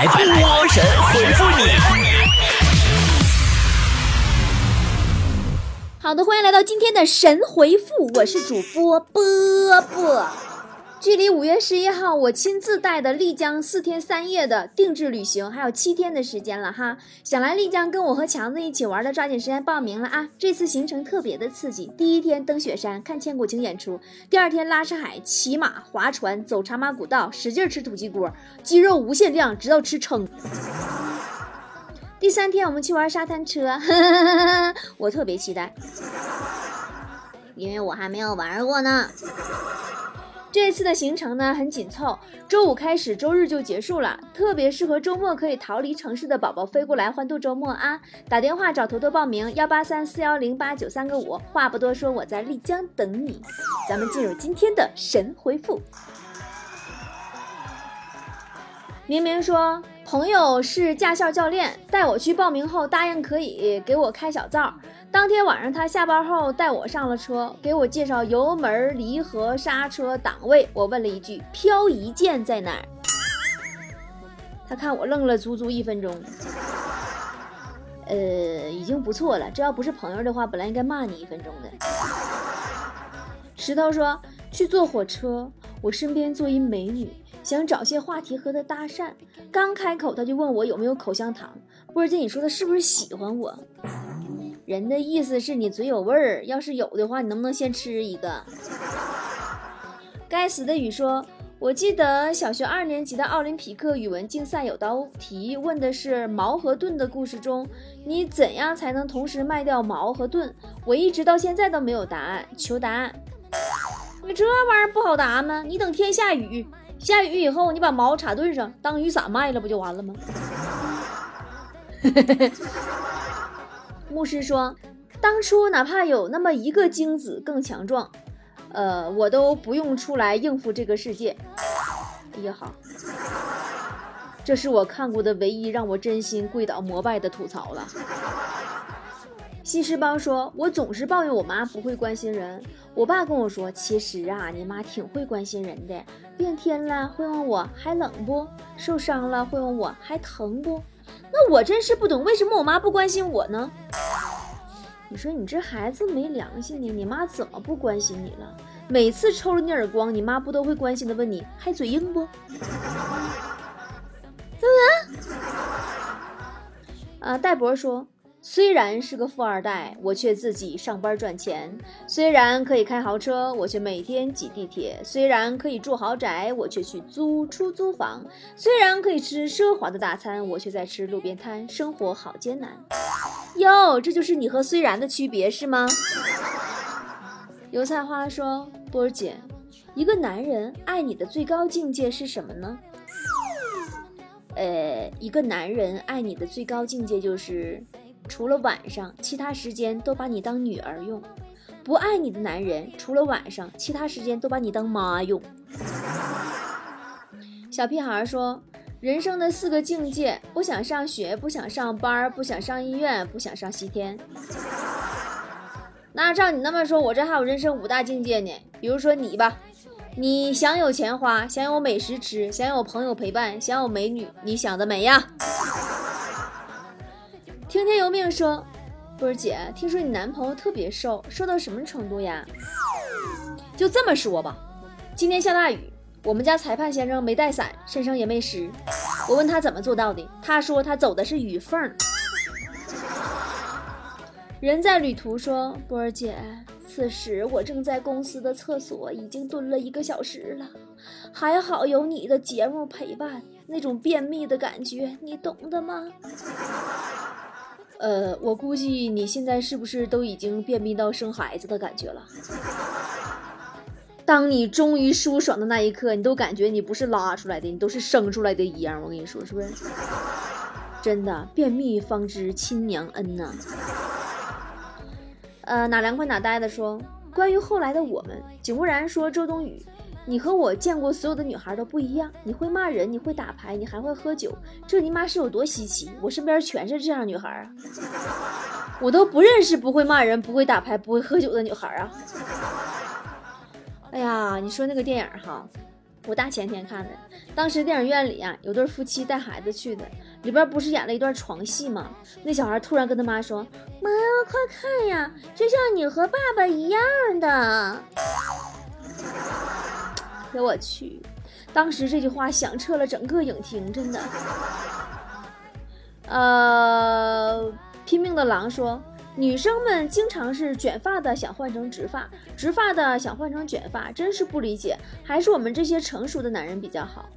来，波神回复你。好的，欢迎来到今天的神回复，我是主播波波。距离五月十一号我亲自带的丽江四天三夜的定制旅行还有七天的时间了哈，想来丽江跟我和强子一起玩的，抓紧时间报名了啊！这次行程特别的刺激，第一天登雪山看千古情演出，第二天拉沙海骑马划船走茶马古道，使劲吃土鸡锅，肌肉无限量，直到吃撑。第三天我们去玩沙滩车，呵呵呵我特别期待，因为我还没有玩过呢。这次的行程呢很紧凑，周五开始，周日就结束了，特别适合周末可以逃离城市的宝宝飞过来欢度周末啊！打电话找坨坨报名，幺八三四幺零八九三个五。话不多说，我在丽江等你。咱们进入今天的神回复。明明说朋友是驾校教练，带我去报名后答应可以给我开小灶。当天晚上他下班后带我上了车，给我介绍油门、离合、刹车、档位。我问了一句：“漂移键在哪儿？”他看我愣了足足一分钟。呃，已经不错了。这要不是朋友的话，本来应该骂你一分钟的。石头说去坐火车，我身边坐一美女。想找些话题和她搭讪，刚开口他就问我有没有口香糖。波姐，你说他是不是喜欢我？人的意思是你嘴有味儿，要是有的话，你能不能先吃一个？该死的雨说，我记得小学二年级的奥林匹克语文竞赛有道题，问的是矛和盾的故事中，你怎样才能同时卖掉矛和盾？我一直到现在都没有答案，求答案。你这玩意儿不好答吗？你等天下雨。下雨以后，你把毛插盾上当雨伞卖了，不就完了吗？牧师说，当初哪怕有那么一个精子更强壮，呃，我都不用出来应付这个世界。哎呀好，这是我看过的唯一让我真心跪倒膜拜的吐槽了。西施包说：“我总是抱怨我妈不会关心人。我爸跟我说，其实啊，你妈挺会关心人的。变天了会问我还冷不？受伤了会问我还疼不？那我真是不懂，为什么我妈不关心我呢？你说你这孩子没良心呢？你妈怎么不关心你了？每次抽了你耳光，你妈不都会关心的问你还嘴硬不？对不对？啊，戴博说。”虽然是个富二代，我却自己上班赚钱；虽然可以开豪车，我却每天挤地铁；虽然可以住豪宅，我却去租出租房；虽然可以吃奢华的大餐，我却在吃路边摊，生活好艰难。哟，这就是你和虽然的区别是吗？油菜花说：“波儿姐，一个男人爱你的最高境界是什么呢？” 呃，一个男人爱你的最高境界就是。除了晚上，其他时间都把你当女儿用；不爱你的男人，除了晚上，其他时间都把你当妈用。小屁孩说：“人生的四个境界，不想上学，不想上班，不想上医院，不想上西天。”那照你那么说，我这还有人生五大境界呢。比如说你吧，你想有钱花，想有美食吃，想有朋友陪伴，想有美女，你想得美呀！听天由命说，波儿姐，听说你男朋友特别瘦，瘦到什么程度呀？就这么说吧，今天下大雨，我们家裁判先生没带伞，身上也没湿。我问他怎么做到的，他说他走的是雨缝。人在旅途说，波儿姐，此时我正在公司的厕所，已经蹲了一个小时了，还好有你的节目陪伴，那种便秘的感觉，你懂的吗？呃，我估计你现在是不是都已经便秘到生孩子的感觉了？当你终于舒爽的那一刻，你都感觉你不是拉出来的，你都是生出来的一样。我跟你说，是不是？真的，便秘方知亲娘恩呐。呃，哪凉快哪呆的说，关于后来的我们，景木然说周冬雨。你和我见过所有的女孩都不一样，你会骂人，你会打牌，你还会喝酒，这尼玛是有多稀奇？我身边全是这样女孩啊，我都不认识不会骂人、不会打牌、不会喝酒的女孩啊。哎呀，你说那个电影哈，我大前天看的，当时电影院里啊，有对夫妻带孩子去的，里边不是演了一段床戏吗？那小孩突然跟他妈说：“妈，快看呀，就像你和爸爸一样的。”哎我去！当时这句话响彻了整个影厅，真的。呃，拼命的狼说。女生们经常是卷发的想换成直发，直发的想换成卷发，真是不理解。还是我们这些成熟的男人比较好。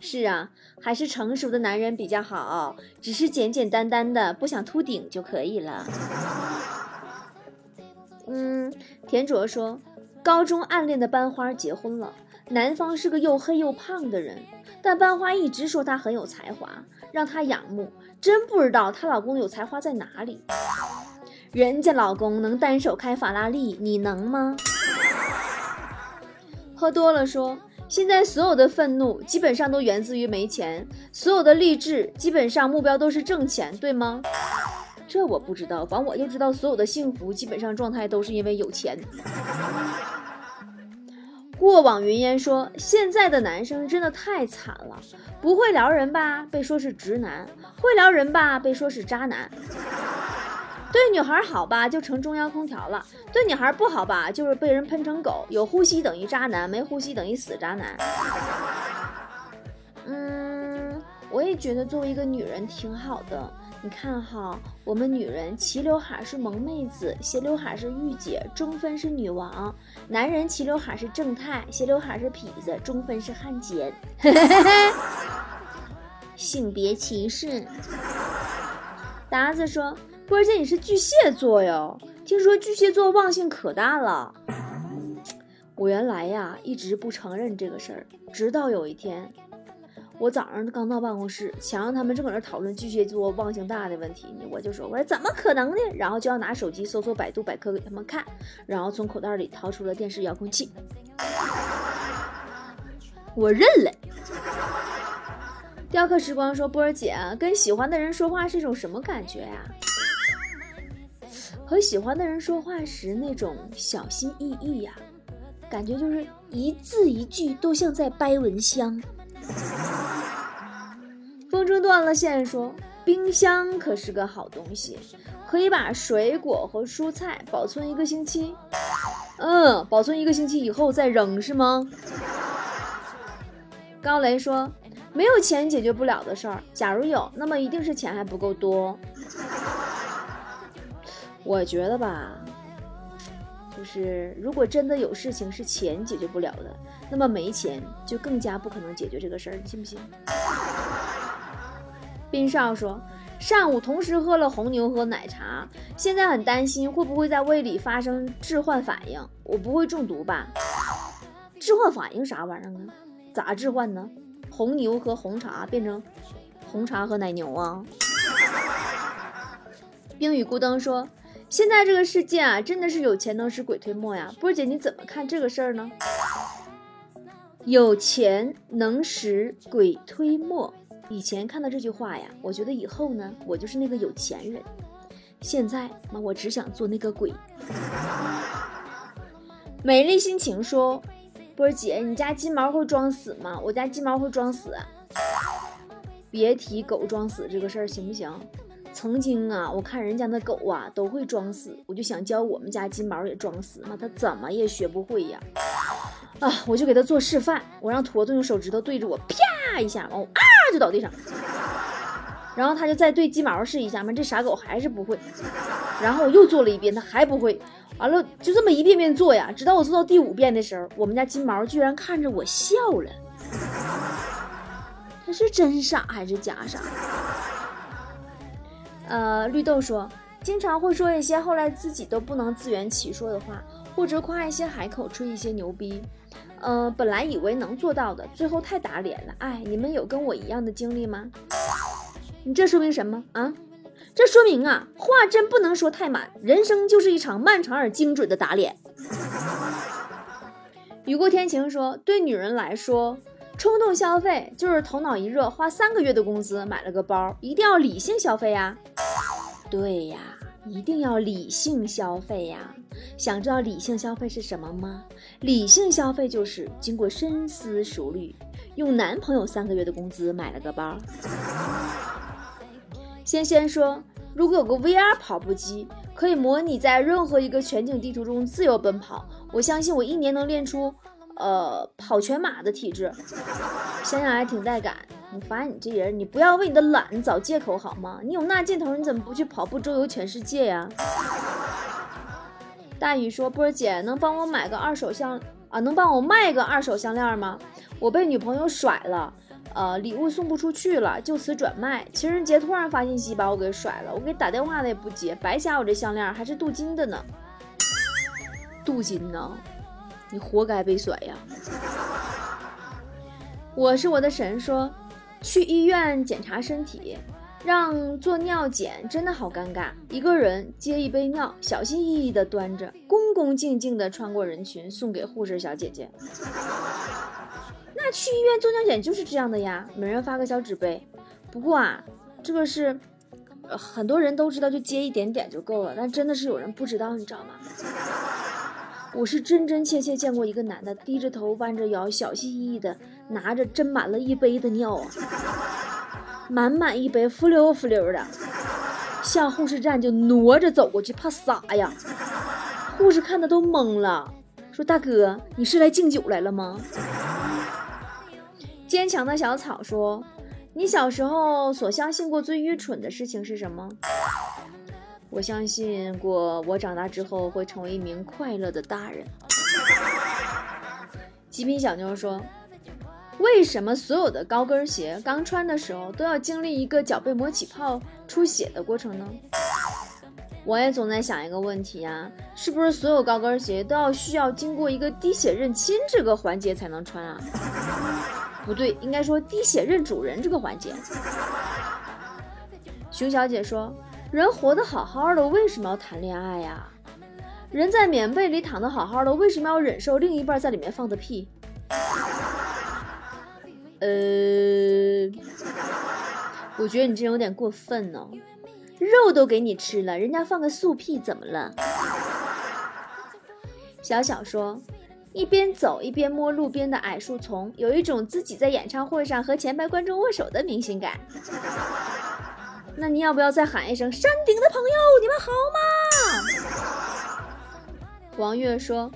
是啊，还是成熟的男人比较好，只是简简单单的不想秃顶就可以了。嗯，田卓说，高中暗恋的班花结婚了，男方是个又黑又胖的人，但班花一直说他很有才华，让他仰慕。真不知道她老公有才华在哪里。人家老公能单手开法拉利，你能吗？喝多了说，现在所有的愤怒基本上都源自于没钱，所有的励志基本上目标都是挣钱，对吗？这我不知道，反正我就知道所有的幸福基本上状态都是因为有钱。过往云烟说，现在的男生真的太惨了，不会撩人吧，被说是直男；会撩人吧，被说是渣男。对女孩好吧，就成中央空调了；对女孩不好吧，就是被人喷成狗。有呼吸等于渣男，没呼吸等于死渣男。嗯，我也觉得作为一个女人挺好的。你看哈，我们女人齐刘海是萌妹子，斜刘海是御姐，中分是女王；男人齐刘海是正太，斜刘海是痞子，中分是汉奸。性别歧视。达子说：“波儿姐，你是巨蟹座哟，听说巨蟹座忘性可大了。”我原来呀一直不承认这个事儿，直到有一天。我早上刚到办公室，强让他们正搁那讨论巨蟹座忘性大的问题呢，我就说，我说怎么可能呢？然后就要拿手机搜索百度百科给他们看，然后从口袋里掏出了电视遥控器，我认了。雕刻时光说，波儿姐跟喜欢的人说话是一种什么感觉呀？和喜欢的人说话时那种小心翼翼呀，感觉就是一字一句都像在掰蚊香。风筝断了线，说冰箱可是个好东西，可以把水果和蔬菜保存一个星期。嗯，保存一个星期以后再扔是吗？高雷说，没有钱解决不了的事儿，假如有，那么一定是钱还不够多。我觉得吧。就是如果真的有事情是钱解决不了的，那么没钱就更加不可能解决这个事儿，你信不信？冰少说，上午同时喝了红牛和奶茶，现在很担心会不会在胃里发生置换反应，我不会中毒吧？置换反应啥玩意儿啊？咋置换呢？红牛和红茶变成红茶和奶牛啊？冰雨孤灯说。现在这个世界啊，真的是有钱能使鬼推磨呀！波姐你怎么看这个事儿呢？有钱能使鬼推磨。以前看到这句话呀，我觉得以后呢，我就是那个有钱人。现在嘛，我只想做那个鬼。美丽心情说：“波姐，你家金毛会装死吗？我家金毛会装死。别提狗装死这个事儿，行不行？”曾经啊，我看人家那狗啊都会装死，我就想教我们家金毛也装死，那它怎么也学不会呀！啊，我就给它做示范，我让坨坨用手指头对着我啪一下，完我啊就倒地上，然后他就再对金毛试一下嘛，这傻狗还是不会，然后我又做了一遍，他还不会，完了就这么一遍遍做呀，直到我做到第五遍的时候，我们家金毛居然看着我笑了，他是真傻还是假傻？呃，绿豆说，经常会说一些后来自己都不能自圆其说的话，或者夸一些海口，吹一些牛逼。嗯，本来以为能做到的，最后太打脸了。哎，你们有跟我一样的经历吗？你这说明什么啊？这说明啊，话真不能说太满，人生就是一场漫长而精准的打脸。雨过天晴说，对女人来说。冲动消费就是头脑一热，花三个月的工资买了个包，一定要理性消费呀。对呀，一定要理性消费呀！想知道理性消费是什么吗？理性消费就是经过深思熟虑，用男朋友三个月的工资买了个包。仙仙说，如果有个 VR 跑步机，可以模拟在任何一个全景地图中自由奔跑，我相信我一年能练出，呃，跑全马的体质。想想还挺带感。我发现你这人，你不要为你的懒找借口好吗？你有那劲头，你怎么不去跑步周游全世界呀？大宇说：“波儿姐，能帮我买个二手项啊？能帮我卖个二手项链吗？我被女朋友甩了，呃，礼物送不出去了，就此转卖。情人节突然发信息把我给甩了，我给打电话他也不接，白瞎我这项链，还是镀金的呢。镀金呢？你活该被甩呀！我是我的神说。”去医院检查身体，让做尿检真的好尴尬。一个人接一杯尿，小心翼翼地端着，恭恭敬敬地穿过人群，送给护士小姐姐。那去医院做尿检就是这样的呀，每人发个小纸杯。不过啊，这个是很多人都知道，就接一点点就够了。但真的是有人不知道，你知道吗？我是真真切切见过一个男的低着头弯着腰，小心翼翼的拿着斟满了一杯的尿啊，满满一杯，浮溜浮溜的，向护士站就挪着走过去，怕洒呀。护士看的都懵了，说：“大哥，你是来敬酒来了吗？”坚强的小草说：“你小时候所相信过最愚蠢的事情是什么？”我相信过，我长大之后会成为一名快乐的大人。极品小妞说：“为什么所有的高跟鞋刚穿的时候都要经历一个脚背磨起泡出血的过程呢？”我也总在想一个问题呀，是不是所有高跟鞋都要需要经过一个滴血认亲这个环节才能穿啊？不对，应该说滴血认主人这个环节。熊小姐说。人活得好好的，为什么要谈恋爱呀？人在棉被里躺得好好的，为什么要忍受另一半在里面放的屁？呃，我觉得你这有点过分呢。肉都给你吃了，人家放个素屁怎么了？小小说，一边走一边摸路边的矮树丛，有一种自己在演唱会上和前排观众握手的明星感。那你要不要再喊一声“山顶的朋友，你们好吗？”王月说：“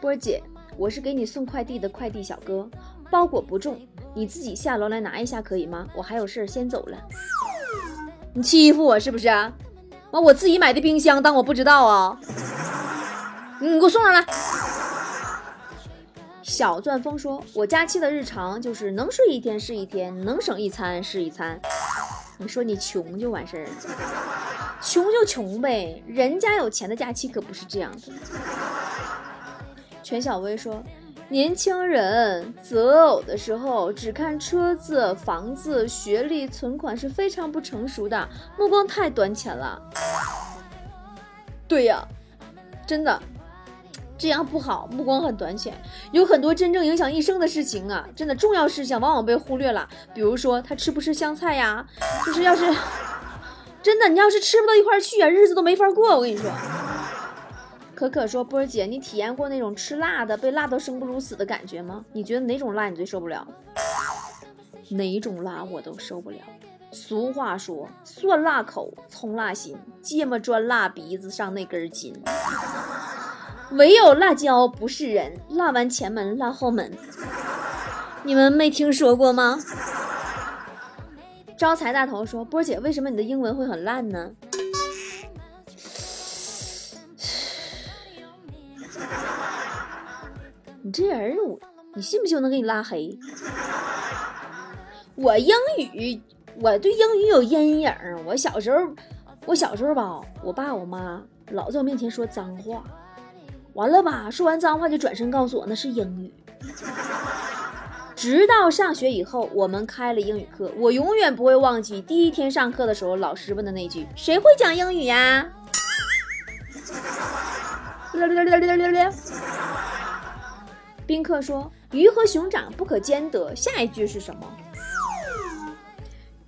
波姐，我是给你送快递的快递小哥，包裹不重，你自己下楼来拿一下可以吗？我还有事先走了。”你欺负我是不是？完，我自己买的冰箱当我不知道啊？你给我送上来。小钻风说：“我假期的日常就是能睡一天是一天，能省一餐是一餐。”你说你穷就完事儿了，穷就穷呗，人家有钱的假期可不是这样的。全小薇说，年轻人择偶的时候只看车子、房子、学历、存款是非常不成熟的，目光太短浅了。对呀，真的。这样不好，目光很短浅，有很多真正影响一生的事情啊！真的重要事项往往被忽略了。比如说他吃不吃香菜呀？就是要是真的，你要是吃不到一块去啊，日子都没法过。我跟你说，可可说波儿姐，你体验过那种吃辣的被辣到生不如死的感觉吗？你觉得哪种辣你最受不了？哪种辣我都受不了。俗话说，蒜辣口，葱辣心，芥末钻辣鼻子上那根筋。唯有辣椒不是人，辣完前门，辣后门。你们没听说过吗？招财大头说：“波儿姐，为什么你的英文会很烂呢？”你这人，我你信不信我能给你拉黑？我英语，我对英语有阴影。我小时候，我小时候吧，我爸我妈老在我面前说脏话。完了吧？说完脏话就转身告诉我那是英语。直到上学以后，我们开了英语课，我永远不会忘记第一天上课的时候，老师问的那句：“谁会讲英语呀？” 宾客说：“鱼和熊掌不可兼得。”下一句是什么？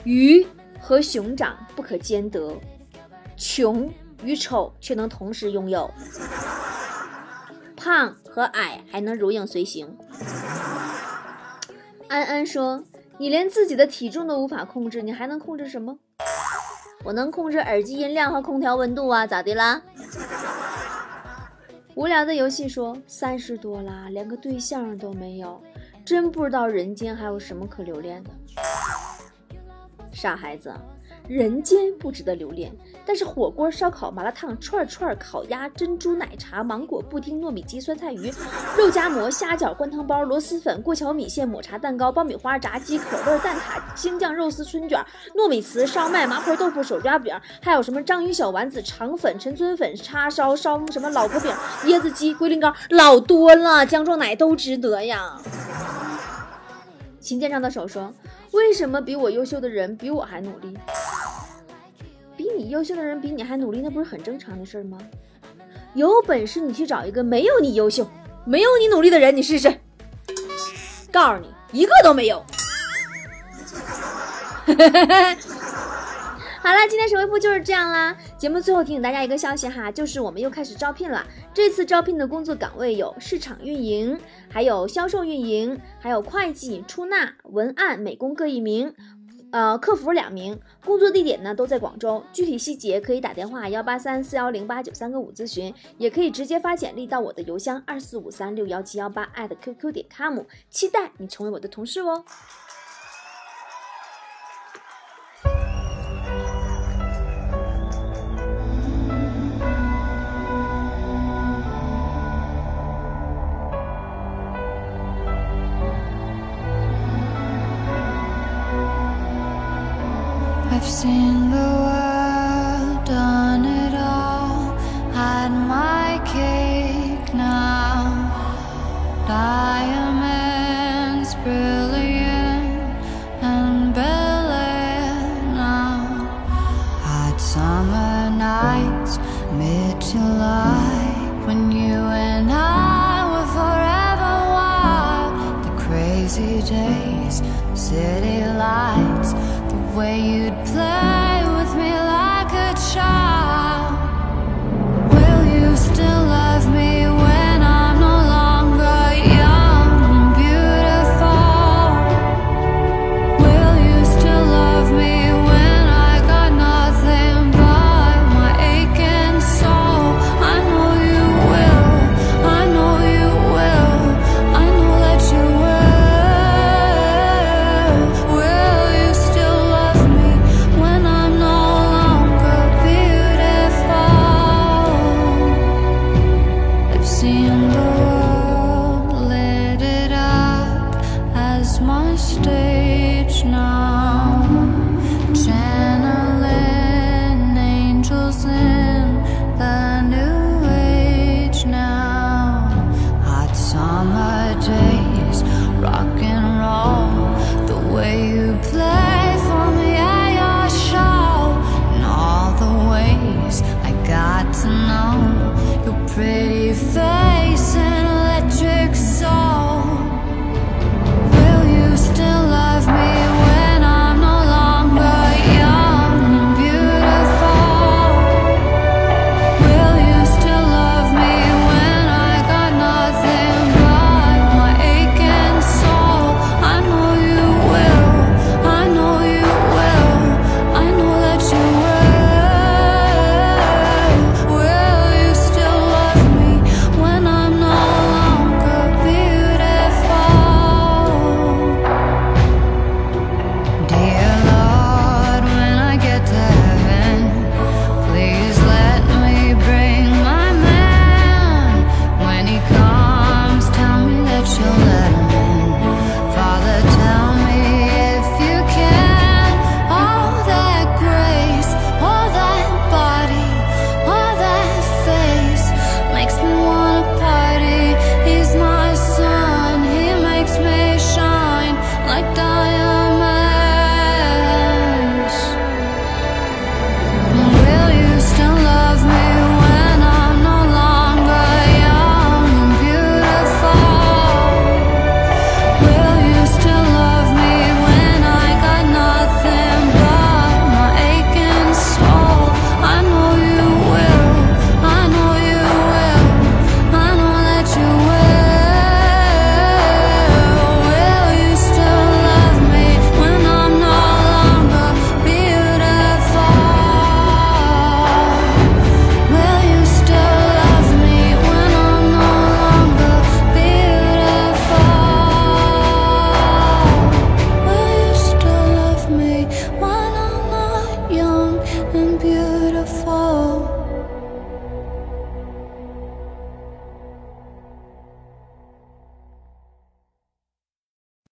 鱼和熊掌不可兼得，穷与丑却能同时拥有，胖和矮还能如影随形。安安说：“你连自己的体重都无法控制，你还能控制什么？”我能控制耳机音量和空调温度啊，咋的啦？无聊的游戏说：“三十多啦，连个对象都没有，真不知道人间还有什么可留恋的。”傻孩子。人间不值得留恋，但是火锅、烧烤、麻辣烫、串串、烤鸭、珍珠奶茶、芒果布丁、糯米鸡、酸菜鱼、肉夹馍、虾饺、灌汤包、螺蛳粉、过桥米线、抹茶蛋糕、爆米花、炸鸡、可味蛋挞、京酱肉丝春卷、糯米糍、烧麦、麻婆豆腐、手抓饼，还有什么章鱼小丸子、肠粉、陈村粉、叉烧、烧什么老婆饼、椰子鸡、龟苓膏，老多了，姜撞奶都值得呀。秦建章的手说：“为什么比我优秀的人比我还努力？”你优秀的人比你还努力，那不是很正常的事吗？有本事你去找一个没有你优秀、没有你努力的人，你试试。告诉你，一个都没有。好了，今天神回复就是这样啦。节目最后提醒大家一个消息哈，就是我们又开始招聘了。这次招聘的工作岗位有市场运营，还有销售运营，还有会计、出纳、文案、美工各一名。呃，客服两名，工作地点呢都在广州，具体细节可以打电话幺八三四幺零八九三个五咨询，也可以直接发简历到我的邮箱二四五三六幺七幺八 @QQ 点 com，期待你成为我的同事哦。dancing could play